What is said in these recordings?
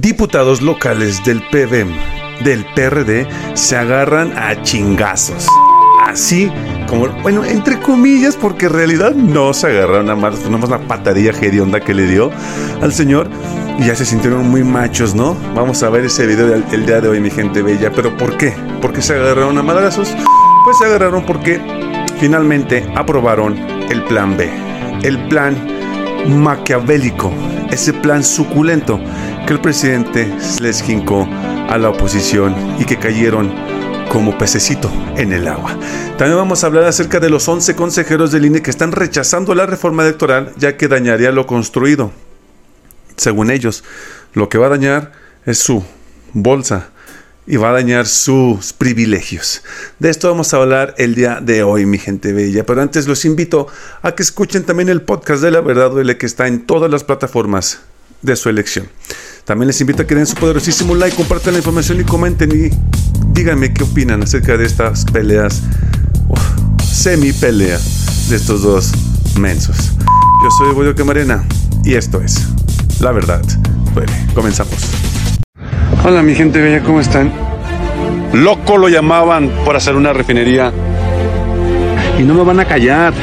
diputados locales del PVM, del PRD, se agarran a chingazos. Así como, bueno, entre comillas, porque en realidad no se agarraron a más, tenemos una patadilla hedionda que le dio al señor y ya se sintieron muy machos, ¿no? Vamos a ver ese video del día de hoy, mi gente bella. ¿Pero por qué? ¿Por qué se agarraron a madrazos? Pues se agarraron porque finalmente aprobaron el plan B, el plan maquiavélico, ese plan suculento que el presidente les jincó a la oposición y que cayeron como pececito en el agua. También vamos a hablar acerca de los 11 consejeros del INE que están rechazando la reforma electoral ya que dañaría lo construido. Según ellos, lo que va a dañar es su bolsa y va a dañar sus privilegios. De esto vamos a hablar el día de hoy, mi gente bella. Pero antes los invito a que escuchen también el podcast de La Verdad Duele que está en todas las plataformas de su elección. También les invito a que den su poderosísimo like, compartan la información y comenten y díganme qué opinan acerca de estas peleas, semi pelea de estos dos mensos. Yo soy Boyo Camarena y esto es La Verdad Duele. Comenzamos. Hola mi gente bella, ¿cómo están? Loco lo llamaban por hacer una refinería. Y no me van a callar.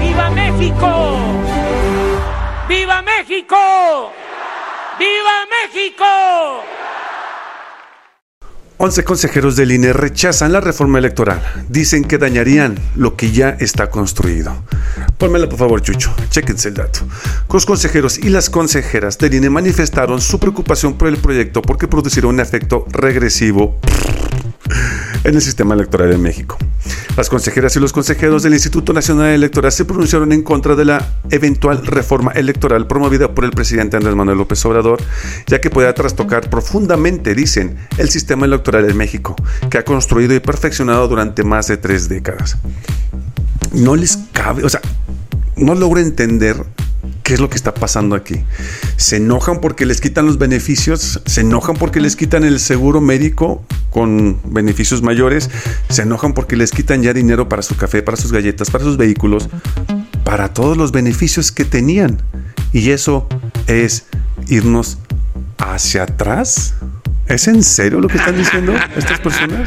¡Viva México! ¡Viva México! ¡Viva México! 11 consejeros del INE rechazan la reforma electoral. Dicen que dañarían lo que ya está construido. Pónmela por favor, Chucho. Chéquense el dato. Los consejeros y las consejeras del INE manifestaron su preocupación por el proyecto porque producirá un efecto regresivo en el sistema electoral en México. Las consejeras y los consejeros del Instituto Nacional Electoral se pronunciaron en contra de la eventual reforma electoral promovida por el presidente Andrés Manuel López Obrador, ya que puede trastocar profundamente, dicen, el sistema electoral en México, que ha construido y perfeccionado durante más de tres décadas. No les cabe, o sea, no logro entender ¿Qué es lo que está pasando aquí? Se enojan porque les quitan los beneficios, se enojan porque les quitan el seguro médico con beneficios mayores, se enojan porque les quitan ya dinero para su café, para sus galletas, para sus vehículos, para todos los beneficios que tenían. Y eso es irnos hacia atrás. ¿Es en serio lo que están diciendo estas personas?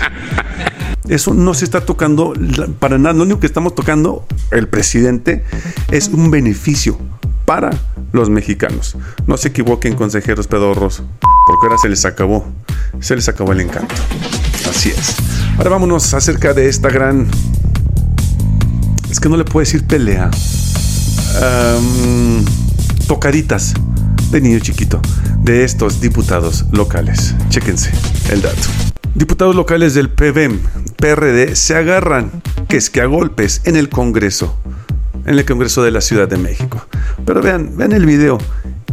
Eso no se está tocando para nada. Lo único que estamos tocando, el presidente, es un beneficio para los mexicanos. No se equivoquen, consejeros pedorros, porque ahora se les acabó, se les acabó el encanto. Así es. Ahora vámonos acerca de esta gran... Es que no le puedo decir pelea. tocaditas de niño chiquito de estos diputados locales. Chéquense el dato. Diputados locales del PBM, PRD, se agarran, que es que a golpes, en el Congreso en el Congreso de la Ciudad de México. Pero vean, vean el video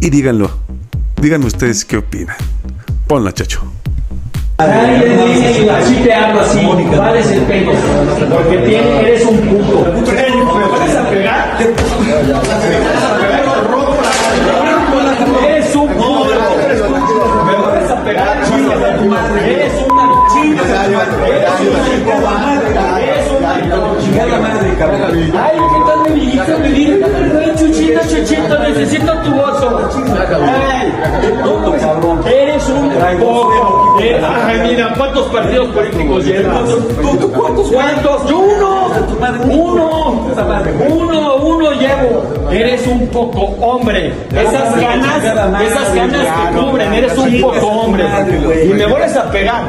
y díganlo. Díganme ustedes qué opinan. Ponla, chacho. Así te hablo así, ¿cuál es el pelo? Porque eres un puto. ¿Me vas a pegar? Chuchito, necesito tu oso. Ay, cabrón. Eres un poco. Ay, mira, ¿cuántos partidos políticos llevas? ¿Tú cuántos? ¿Cuántos? Yo uno. Uno. Uno, uno llevo. Eres un poco hombre. Esas ganas, esas ganas que cubren. Eres un poco hombre. Y me vuelves a pegar.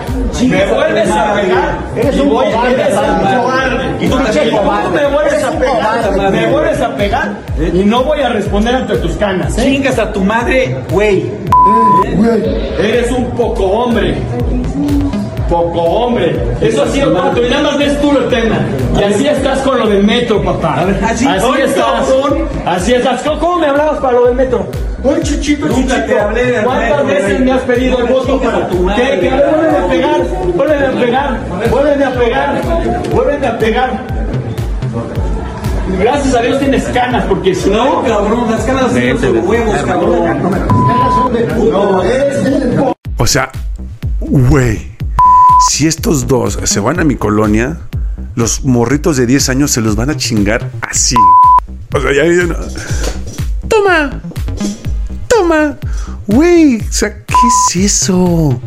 Me vuelves a pegar. Eres un cobarde. Y tú me vuelves a pegar. Me vuelves a pegar. Y no voy a responder ante tus canas. Chingas a tu madre, güey. Eres un poco hombre. Poco hombre. Eso ha sido tanto. Y nada más ves tú el tema. Y así estás con lo del metro, papá. Así, estás. Así estás. ¿Cómo me hablabas para lo del metro? Ay, chuchito, Nunca te hablé ¿Cuántas veces me has pedido el voto para tu madre. Vuelven a pegar. Vuelven a pegar. Vuelven a pegar. Vuelven a pegar. Gracias a Dios tienes canas, porque si no, No, cabrón, las caras son los huevos, cabrón. no, eres un O sea, güey, si estos dos se van a mi colonia, los morritos de 10 años se los van a chingar así. O sea, ya... no- Toma. toma. Güey, o sea, ¿qué es eso?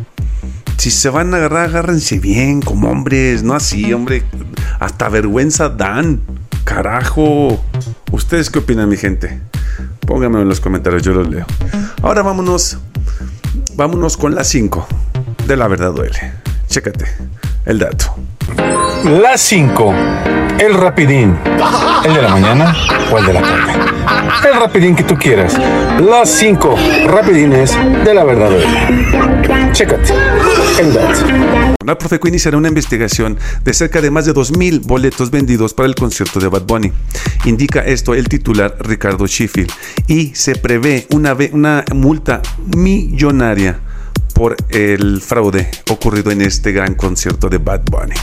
Si se van a agarrar, agárrense bien, como hombres, no así, hombre. Hasta vergüenza dan. Carajo. ¿Ustedes qué opinan, mi gente? Pónganme en los comentarios, yo los leo. Ahora vámonos. Vámonos con la 5 de la verdad duele. Chécate el dato. La 5. El rapidín. ¿El de la mañana o el de la tarde? El rapidín que tú quieras. Las 5 rapidines de la verdad. Chécate el dato. La Profeco iniciará una investigación de cerca de más de 2.000 boletos vendidos para el concierto de Bad Bunny. Indica esto el titular Ricardo Sheffield y se prevé una, una multa millonaria por el fraude ocurrido en este gran concierto de Bad Bunny.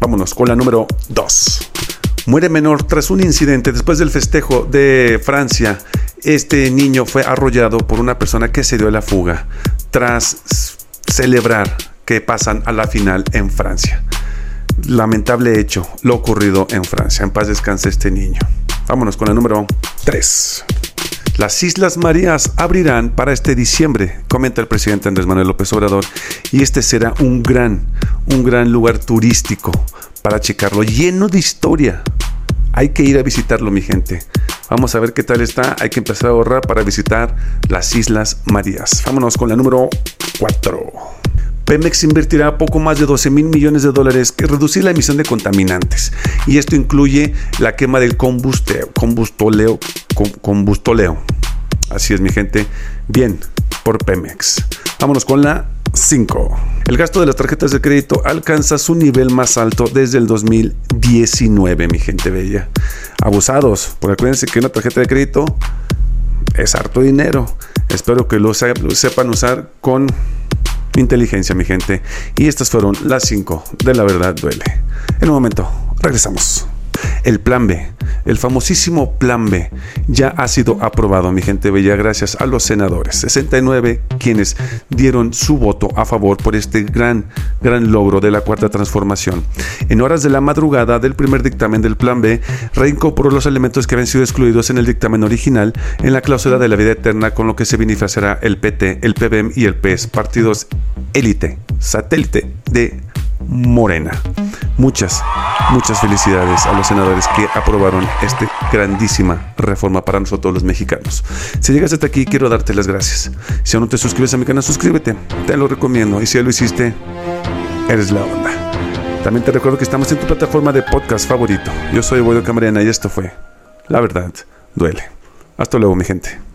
Vámonos con la número 2. Muere menor tras un incidente después del festejo de Francia. Este niño fue arrollado por una persona que se dio a la fuga tras celebrar que pasan a la final en Francia. Lamentable hecho, lo ocurrido en Francia. En paz descanse este niño. Vámonos con la número 3. Las Islas Marías abrirán para este diciembre, comenta el presidente Andrés Manuel López Obrador, y este será un gran, un gran lugar turístico para checarlo, lleno de historia. Hay que ir a visitarlo, mi gente. Vamos a ver qué tal está. Hay que empezar a ahorrar para visitar las Islas Marías. Vámonos con la número 4. Pemex invertirá poco más de 12 mil millones de dólares que reducir la emisión de contaminantes. Y esto incluye la quema del combusteo, combustoleo, combustoleo. Así es, mi gente. Bien, por Pemex. Vámonos con la 5. El gasto de las tarjetas de crédito alcanza su nivel más alto desde el 2019, mi gente bella. Abusados, porque acuérdense que una tarjeta de crédito es harto dinero. Espero que lo sepan usar con inteligencia, mi gente. Y estas fueron las 5 de la verdad duele. En un momento, regresamos. El plan B, el famosísimo plan B, ya ha sido aprobado, mi gente bella, gracias a los senadores. 69 quienes dieron su voto a favor por este gran, gran logro de la cuarta transformación. En horas de la madrugada del primer dictamen del plan B, reincorporó los elementos que habían sido excluidos en el dictamen original en la cláusula de la vida eterna, con lo que se beneficiará el PT, el PBM y el PES, partidos élite, satélite de Morena. Muchas, muchas felicidades a los senadores que aprobaron esta grandísima reforma para nosotros los mexicanos. Si llegas hasta aquí, quiero darte las gracias. Si aún no te suscribes a mi canal, suscríbete. Te lo recomiendo. Y si ya lo hiciste, eres la onda. También te recuerdo que estamos en tu plataforma de podcast favorito. Yo soy Boyo Camarena y esto fue La Verdad Duele. Hasta luego, mi gente.